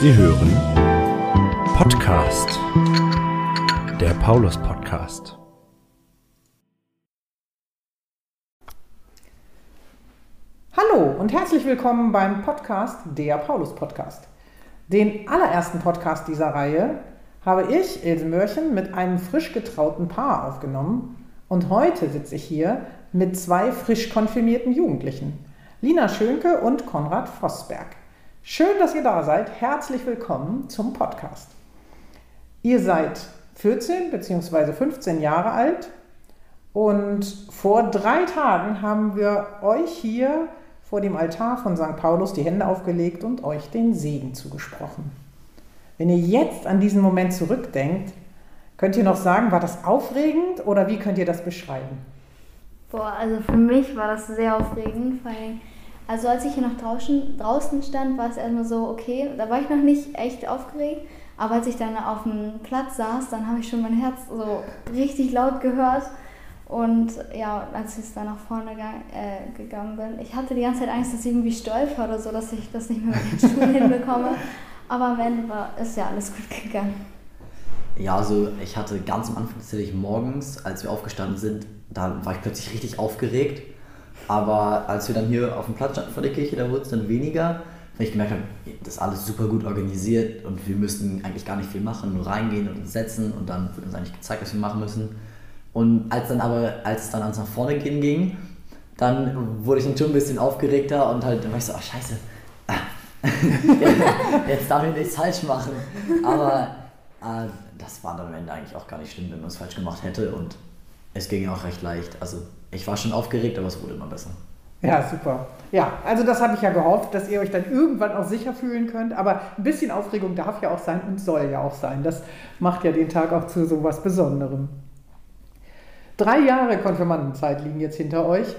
Sie hören Podcast, der Paulus Podcast. Hallo und herzlich willkommen beim Podcast der Paulus Podcast. Den allerersten Podcast dieser Reihe habe ich, Ilse Mörchen, mit einem frisch getrauten Paar aufgenommen und heute sitze ich hier mit zwei frisch konfirmierten Jugendlichen, Lina Schönke und Konrad Vossberg. Schön, dass ihr da seid. Herzlich willkommen zum Podcast. Ihr seid 14 bzw. 15 Jahre alt und vor drei Tagen haben wir euch hier vor dem Altar von St. Paulus die Hände aufgelegt und euch den Segen zugesprochen. Wenn ihr jetzt an diesen Moment zurückdenkt, könnt ihr noch sagen, war das aufregend oder wie könnt ihr das beschreiben? Boah, also für mich war das sehr aufregend, weil also als ich hier noch draußen, draußen stand, war es erstmal so, okay, da war ich noch nicht echt aufgeregt. Aber als ich dann auf dem Platz saß, dann habe ich schon mein Herz so richtig laut gehört. Und ja, als ich dann nach vorne äh, gegangen bin, ich hatte die ganze Zeit Angst, dass ich irgendwie stolper oder so, dass ich das nicht mehr mit den Schuhen hinbekomme. Aber am Ende war, ist ja alles gut gegangen. Ja, also ich hatte ganz am Anfang tatsächlich morgens, als wir aufgestanden sind, da war ich plötzlich richtig aufgeregt aber als wir dann hier auf dem Platz standen vor der Kirche, da wurde es dann weniger, weil ich gemerkt habe, das ist alles super gut organisiert und wir müssten eigentlich gar nicht viel machen, nur reingehen und uns setzen und dann wird uns eigentlich gezeigt, was wir machen müssen. Und als dann aber, als es dann ans nach vorne gehen ging, dann wurde ich dann schon ein bisschen aufgeregter und halt, dann war ich so, ach scheiße, jetzt darf ich nichts falsch machen. Aber äh, das war dann am Ende eigentlich auch gar nicht schlimm, wenn man es falsch gemacht hätte und es ging ja auch recht leicht. Also ich war schon aufgeregt, aber es wurde immer besser. Ja, super. Ja, also das habe ich ja gehofft, dass ihr euch dann irgendwann auch sicher fühlen könnt. Aber ein bisschen Aufregung darf ja auch sein und soll ja auch sein. Das macht ja den Tag auch zu so was Besonderem. Drei Jahre Konfirmandenzeit liegen jetzt hinter euch.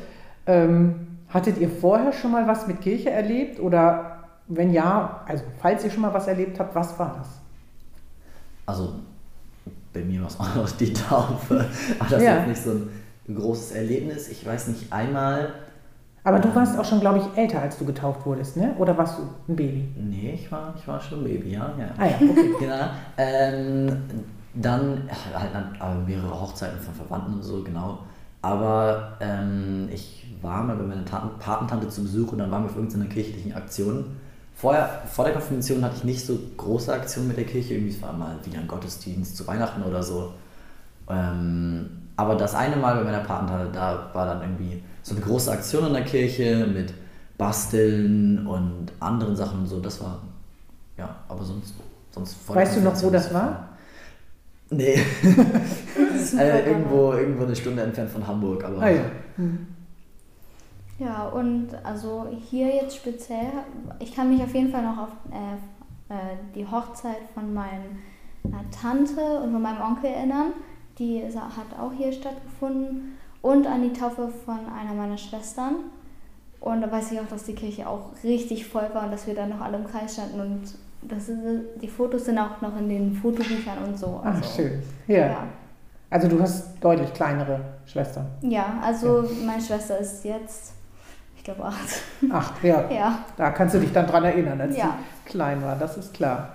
Ähm, hattet ihr vorher schon mal was mit Kirche erlebt? Oder wenn ja, also falls ihr schon mal was erlebt habt, was war das? Also bei mir war es auch noch die Taufe. Aber das ja. ist nicht so ein ein großes Erlebnis. Ich weiß nicht, einmal. Aber du warst auch schon, glaube ich, älter, als du getauft wurdest, ne? Oder warst du ein Baby? Nee, ich war, ich war schon ein Baby, ja. ja. Ah ja, okay. genau. Ähm, dann halt mehrere Hochzeiten von Verwandten und so, genau. Aber ähm, ich war mal bei meiner Patentante zu Besuch und dann waren wir auf irgendeiner kirchlichen Aktion. Vorher, vor der Konfirmation hatte ich nicht so große Aktionen mit der Kirche. Irgendwie es war mal wieder ein Gottesdienst zu Weihnachten oder so. Ähm, aber das eine Mal bei meiner Patentante, da war dann irgendwie so eine große Aktion in der Kirche mit Basteln und anderen Sachen und so. Das war, ja, aber sonst, sonst Weißt du noch, wo das war? Nee. äh, irgendwo, irgendwo eine Stunde entfernt von Hamburg, aber. Ah, ja. Hm. ja, und also hier jetzt speziell, ich kann mich auf jeden Fall noch auf äh, äh, die Hochzeit von meiner Tante und von meinem Onkel erinnern. Die hat auch hier stattgefunden. Und an die Taufe von einer meiner Schwestern. Und da weiß ich auch, dass die Kirche auch richtig voll war und dass wir dann noch alle im Kreis standen. Und das ist, die Fotos sind auch noch in den Fotobüchern und so. Also, Ach, schön. Ja. ja. Also du hast deutlich kleinere Schwestern. Ja, also ja. meine Schwester ist jetzt, ich glaube, acht. Acht, ja. ja. Da kannst du dich dann dran erinnern, als ja. sie klein war, das ist klar.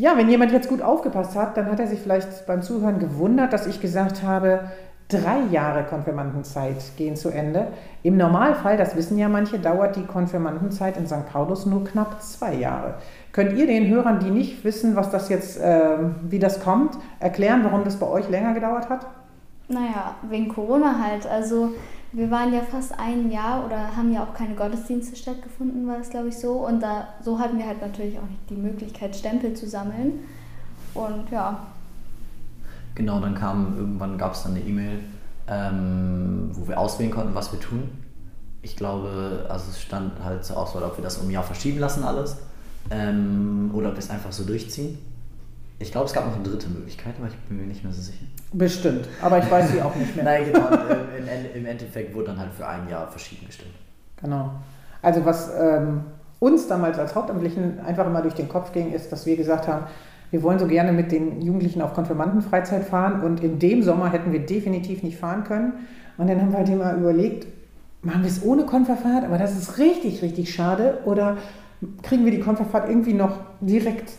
Ja, wenn jemand jetzt gut aufgepasst hat, dann hat er sich vielleicht beim Zuhören gewundert, dass ich gesagt habe, drei Jahre Konfirmandenzeit gehen zu Ende. Im Normalfall, das wissen ja manche, dauert die Konfirmandenzeit in St. Paulus nur knapp zwei Jahre. Könnt ihr den Hörern, die nicht wissen, was das jetzt, äh, wie das kommt, erklären, warum das bei euch länger gedauert hat? Naja, wegen Corona halt. Also wir waren ja fast ein Jahr oder haben ja auch keine Gottesdienste stattgefunden, war das glaube ich so. Und da so hatten wir halt natürlich auch nicht die Möglichkeit, Stempel zu sammeln. Und ja. Genau, dann kam irgendwann gab es dann eine E-Mail, ähm, wo wir auswählen konnten, was wir tun. Ich glaube, also es stand halt zur Auswahl, ob wir das um ein Jahr verschieben lassen alles ähm, oder ob wir es einfach so durchziehen. Ich glaube, es gab noch eine dritte Möglichkeit, aber ich bin mir nicht mehr so sicher. Bestimmt, aber ich weiß sie auch nicht mehr. Nein, genau. Im, Endeffekt wurde dann halt für ein Jahr verschieden gestimmt. Genau. Also was ähm, uns damals als Hauptamtlichen einfach immer durch den Kopf ging, ist, dass wir gesagt haben, wir wollen so gerne mit den Jugendlichen auf Konfirmandenfreizeit fahren und in dem Sommer hätten wir definitiv nicht fahren können. Und dann haben wir halt immer überlegt, machen wir es ohne Konferfahrt, aber das ist richtig, richtig schade oder kriegen wir die Konferfahrt irgendwie noch direkt,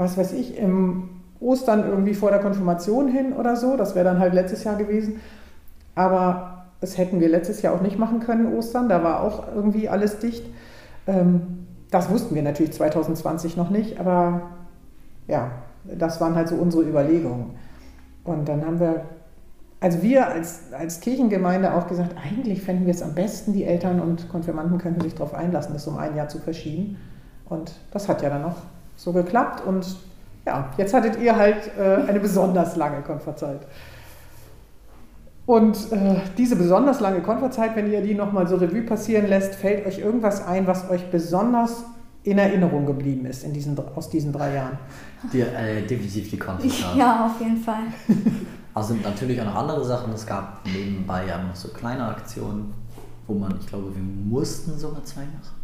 was weiß ich, im Ostern irgendwie vor der Konfirmation hin oder so. Das wäre dann halt letztes Jahr gewesen. Aber das hätten wir letztes Jahr auch nicht machen können, Ostern. Da war auch irgendwie alles dicht. Ähm, das wussten wir natürlich 2020 noch nicht, aber ja, das waren halt so unsere Überlegungen. Und dann haben wir, also wir als, als Kirchengemeinde auch gesagt, eigentlich fänden wir es am besten, die Eltern und Konfirmanden könnten sich darauf einlassen, das um ein Jahr zu verschieben. Und das hat ja dann noch so geklappt. Und ja, jetzt hattet ihr halt äh, eine besonders lange Konferzeit. Und äh, diese besonders lange Konferzeit, wenn ihr die nochmal so Revue passieren lässt, fällt euch irgendwas ein, was euch besonders in Erinnerung geblieben ist in diesen, aus diesen drei Jahren? Die, äh, definitiv die Konferenz. Ja, auf jeden Fall. Also natürlich auch noch andere Sachen. Es gab nebenbei ja noch so kleine Aktionen, wo man, ich glaube, wir mussten sogar zwei machen.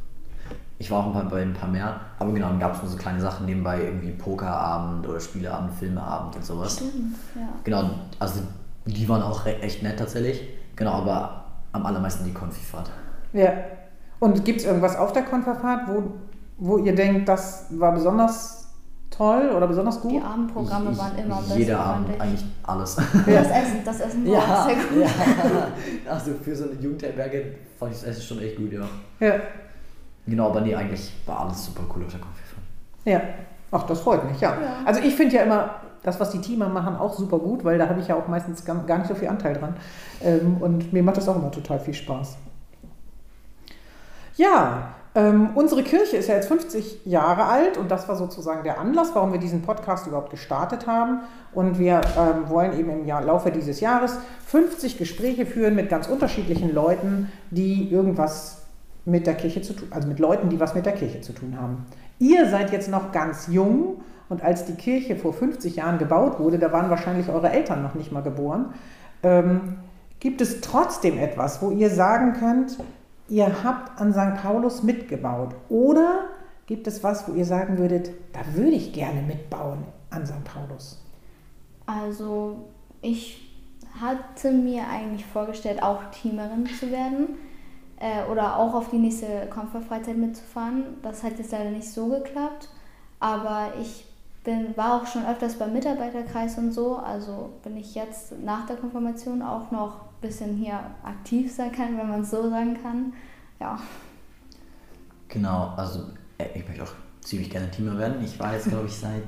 Ich war auch ein paar, bei ein paar mehr, aber genau, dann gab es nur so kleine Sachen nebenbei, irgendwie Pokerabend oder Spieleabend, Filmeabend und sowas. Stimmt, ja. Genau, also die waren auch echt nett tatsächlich. Genau, aber am allermeisten die Konfifahrt. Ja. Und gibt es irgendwas auf der Konferfahrt, wo, wo ihr denkt, das war besonders toll oder besonders gut? Die Abendprogramme Ich- waren immer am besten. Jeder Abend, ich. eigentlich alles. Das Essen, das Essen war auch sehr gut. ja. Also für so eine Jugendherberge fand ich das Essen schon echt gut, ja. Ja. Genau, aber nee, eigentlich war alles super cool auf der Konfifahrt. Ja. Ach, das freut mich, ja. Ja. Also ich finde ja immer das, was die Teamer machen, auch super gut, weil da habe ich ja auch meistens gar gar nicht so viel Anteil dran. Ähm, und mir macht das auch immer total viel Spaß. Ja, ähm, unsere Kirche ist ja jetzt 50 Jahre alt und das war sozusagen der Anlass, warum wir diesen Podcast überhaupt gestartet haben. Und wir ähm, wollen eben im Jahr, Laufe dieses Jahres 50 Gespräche führen mit ganz unterschiedlichen Leuten, die irgendwas mit der Kirche zu tun, also mit Leuten, die was mit der Kirche zu tun haben. Ihr seid jetzt noch ganz jung und als die Kirche vor 50 Jahren gebaut wurde, da waren wahrscheinlich eure Eltern noch nicht mal geboren. Ähm, gibt es trotzdem etwas, wo ihr sagen könnt, ihr habt an St. Paulus mitgebaut? Oder gibt es was, wo ihr sagen würdet, da würde ich gerne mitbauen an St. Paulus? Also ich hatte mir eigentlich vorgestellt, auch Teamerin zu werden äh, oder auch auf die nächste Konferfreizeit mitzufahren. Das hat jetzt leider nicht so geklappt, aber ich bin, war auch schon öfters beim Mitarbeiterkreis und so, also bin ich jetzt nach der Konfirmation auch noch ein bisschen hier aktiv sein kann, wenn man es so sagen kann. Ja. Genau, also äh, ich möchte auch ziemlich gerne Teamer werden. Ich war jetzt, glaube ich, seit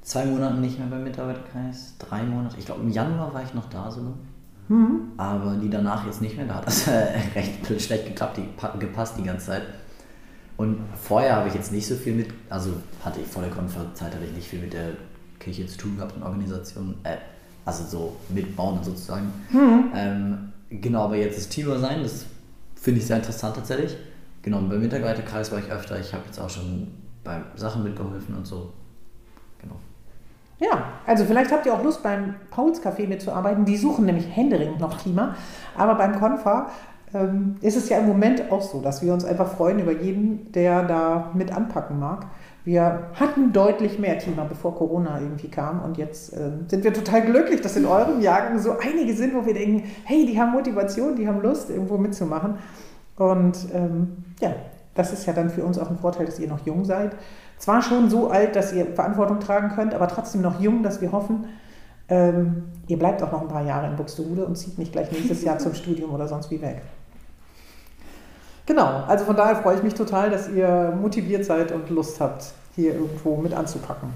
zwei Monaten nicht mehr beim Mitarbeiterkreis. Drei Monate. Ich glaube, im Januar war ich noch da sogar. Aber die danach jetzt nicht mehr. Da hat das recht schlecht geklappt, die, pa- gepasst die ganze Zeit. Und vorher habe ich jetzt nicht so viel mit, also hatte ich vor der Konferenzzeit hatte ich nicht viel mit der Kirche zu tun gehabt und Organisation, äh, also so mitbauen sozusagen. Ähm, genau, aber jetzt das Teamer sein, das finde ich sehr interessant tatsächlich. Genau, und beim Mitarbeiterkreis war ich öfter, ich habe jetzt auch schon bei Sachen mitgeholfen und so. Genau. Ja, also vielleicht habt ihr auch Lust beim Pauls Café mitzuarbeiten. Die suchen nämlich händeringend noch Teamer. Aber beim Konfa ähm, ist es ja im Moment auch so, dass wir uns einfach freuen über jeden, der da mit anpacken mag. Wir hatten deutlich mehr Teamer, bevor Corona irgendwie kam. Und jetzt ähm, sind wir total glücklich, dass in eurem Jahrgang so einige sind, wo wir denken, hey, die haben Motivation, die haben Lust, irgendwo mitzumachen. Und ähm, ja, das ist ja dann für uns auch ein Vorteil, dass ihr noch jung seid. Zwar schon so alt, dass ihr Verantwortung tragen könnt, aber trotzdem noch jung, dass wir hoffen, ähm, ihr bleibt auch noch ein paar Jahre in Buxtehude und zieht nicht gleich nächstes Jahr zum Studium oder sonst wie weg. Genau, also von daher freue ich mich total, dass ihr motiviert seid und Lust habt, hier irgendwo mit anzupacken.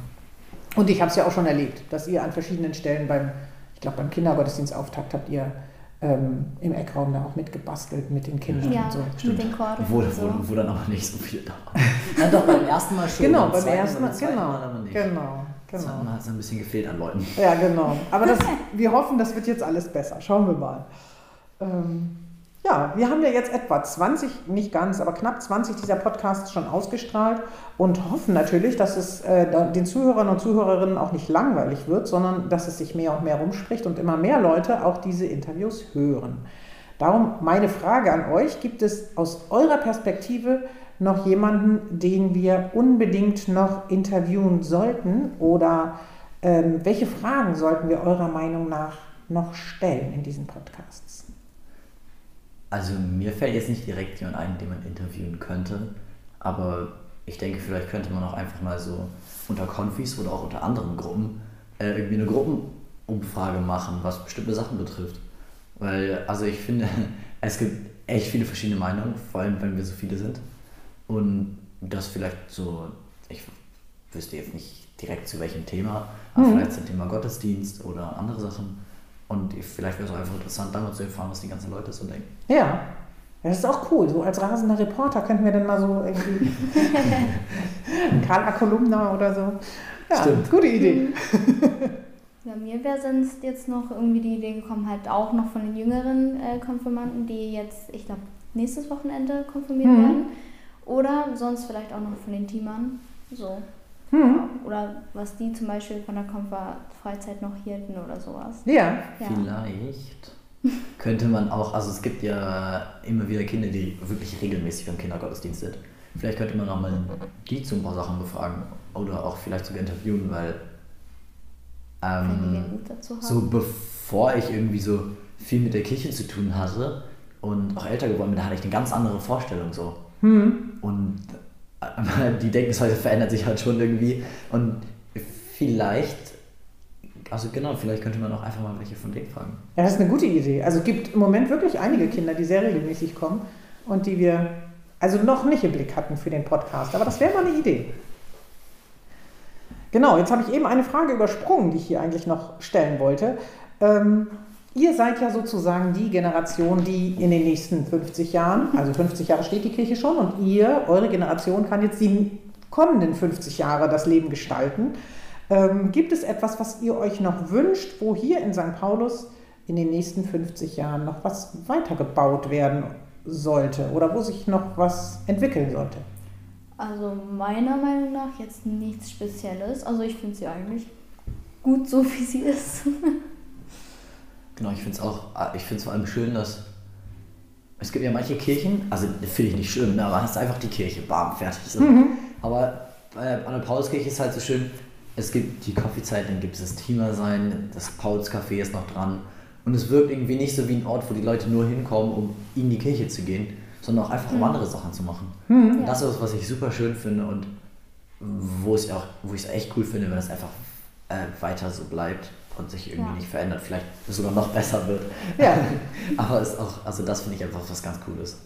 Und ich habe es ja auch schon erlebt, dass ihr an verschiedenen Stellen beim, ich glaube beim Kindergottesdienstauftakt habt ihr ähm, im Eckraum da auch mitgebastelt mit den Kindern Ja, und so. mit den Chorden Wo, und so. wo, wo dann aber nicht so viel da war. Ja, doch, beim ersten Mal schon. Genau, beim ersten Mal, beim genau, Mal aber nicht. genau, Das genau. hat es ein bisschen gefehlt an Leuten. Ja, genau. Aber das, wir hoffen, das wird jetzt alles besser. Schauen wir mal. Ähm, ja, wir haben ja jetzt etwa 20, nicht ganz, aber knapp 20 dieser Podcasts schon ausgestrahlt und hoffen natürlich, dass es äh, den Zuhörern und Zuhörerinnen auch nicht langweilig wird, sondern dass es sich mehr und mehr rumspricht und immer mehr Leute auch diese Interviews hören. Darum meine Frage an euch, gibt es aus eurer Perspektive noch jemanden, den wir unbedingt noch interviewen sollten oder ähm, welche Fragen sollten wir eurer Meinung nach noch stellen in diesen Podcasts? Also mir fällt jetzt nicht direkt jemand ein, den man interviewen könnte, aber ich denke, vielleicht könnte man auch einfach mal so unter Konfis oder auch unter anderen Gruppen äh, irgendwie eine Gruppenumfrage machen, was bestimmte Sachen betrifft. Weil, also ich finde, es gibt echt viele verschiedene Meinungen, vor allem wenn wir so viele sind. Und das vielleicht so, ich wüsste jetzt nicht direkt zu welchem Thema, aber mhm. vielleicht zum Thema Gottesdienst oder andere Sachen. Und vielleicht wäre es auch einfach interessant, damals zu erfahren, was die ganzen Leute so denken. Ja, das ist auch cool. So als rasender Reporter könnten wir dann mal so irgendwie Karl A. Kolumna oder so. Ja, Stimmt. gute Idee. Ja, mir wäre sonst jetzt noch irgendwie die Idee gekommen, halt auch noch von den jüngeren äh, Konfirmanden, die jetzt, ich glaube, nächstes Wochenende konfirmiert mhm. werden. Oder sonst vielleicht auch noch von den Teamern. So. Mhm. Oder was die zum Beispiel von der Konfer-Freizeit noch hielten oder sowas. Ja. ja. Vielleicht könnte man auch, also es gibt ja immer wieder Kinder, die wirklich regelmäßig beim Kindergottesdienst sind. Vielleicht könnte man auch mal die zu ein paar Sachen befragen oder auch vielleicht sogar interviewen, weil ähm, so bevor ich irgendwie so viel mit der Kirche zu tun hatte und auch älter geworden bin, da hatte ich eine ganz andere Vorstellung so. Hm. Und die Denkensweise verändert sich halt schon irgendwie und vielleicht also genau, vielleicht könnte man auch einfach mal welche von denen fragen. Ja, das ist eine gute Idee. Also es gibt im Moment wirklich einige Kinder, die sehr regelmäßig kommen und die wir also noch nicht im Blick hatten für den Podcast. Aber das wäre mal eine Idee. Genau, jetzt habe ich eben eine Frage übersprungen, die ich hier eigentlich noch stellen wollte. Ähm, ihr seid ja sozusagen die Generation, die in den nächsten 50 Jahren, also 50 Jahre steht die Kirche schon, und ihr, eure Generation, kann jetzt die kommenden 50 Jahre das Leben gestalten. Ähm, gibt es etwas, was ihr euch noch wünscht, wo hier in St. Paulus in den nächsten 50 Jahren noch was weitergebaut werden sollte oder wo sich noch was entwickeln sollte? Also meiner Meinung nach jetzt nichts Spezielles. Also ich finde sie eigentlich gut so, wie sie ist. genau, ich finde es auch, ich finde es vor allem schön, dass es gibt ja manche Kirchen, also finde ich nicht schön, ne, aber hast einfach die Kirche, bam, fertig. So. Mhm. Aber an der Pauluskirche ist halt so schön, es gibt die Kaffeezeit, dann gibt es das Thema sein, das Pauls Café ist noch dran. Und es wirkt irgendwie nicht so wie ein Ort, wo die Leute nur hinkommen, um in die Kirche zu gehen, sondern auch einfach um mhm. andere Sachen zu machen. Mhm. Und das ist was ich super schön finde und wo ich auch, wo ich es echt cool finde, wenn es einfach äh, weiter so bleibt und sich irgendwie ja. nicht verändert, vielleicht sogar noch besser wird. Ja. Aber es auch, also das finde ich einfach was ganz Cooles.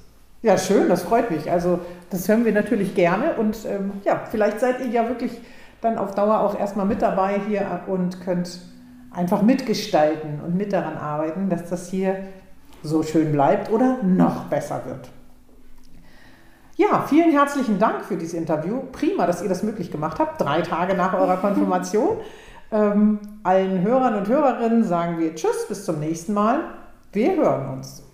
Ja, schön, das freut mich. Also das hören wir natürlich gerne und ähm, ja, vielleicht seid ihr ja wirklich dann auf Dauer auch erstmal mit dabei hier und könnt einfach mitgestalten und mit daran arbeiten, dass das hier so schön bleibt oder noch besser wird. Ja, vielen herzlichen Dank für dieses Interview. Prima, dass ihr das möglich gemacht habt, drei Tage nach eurer Konfirmation. Ähm, allen Hörern und Hörerinnen sagen wir Tschüss, bis zum nächsten Mal. Wir hören uns.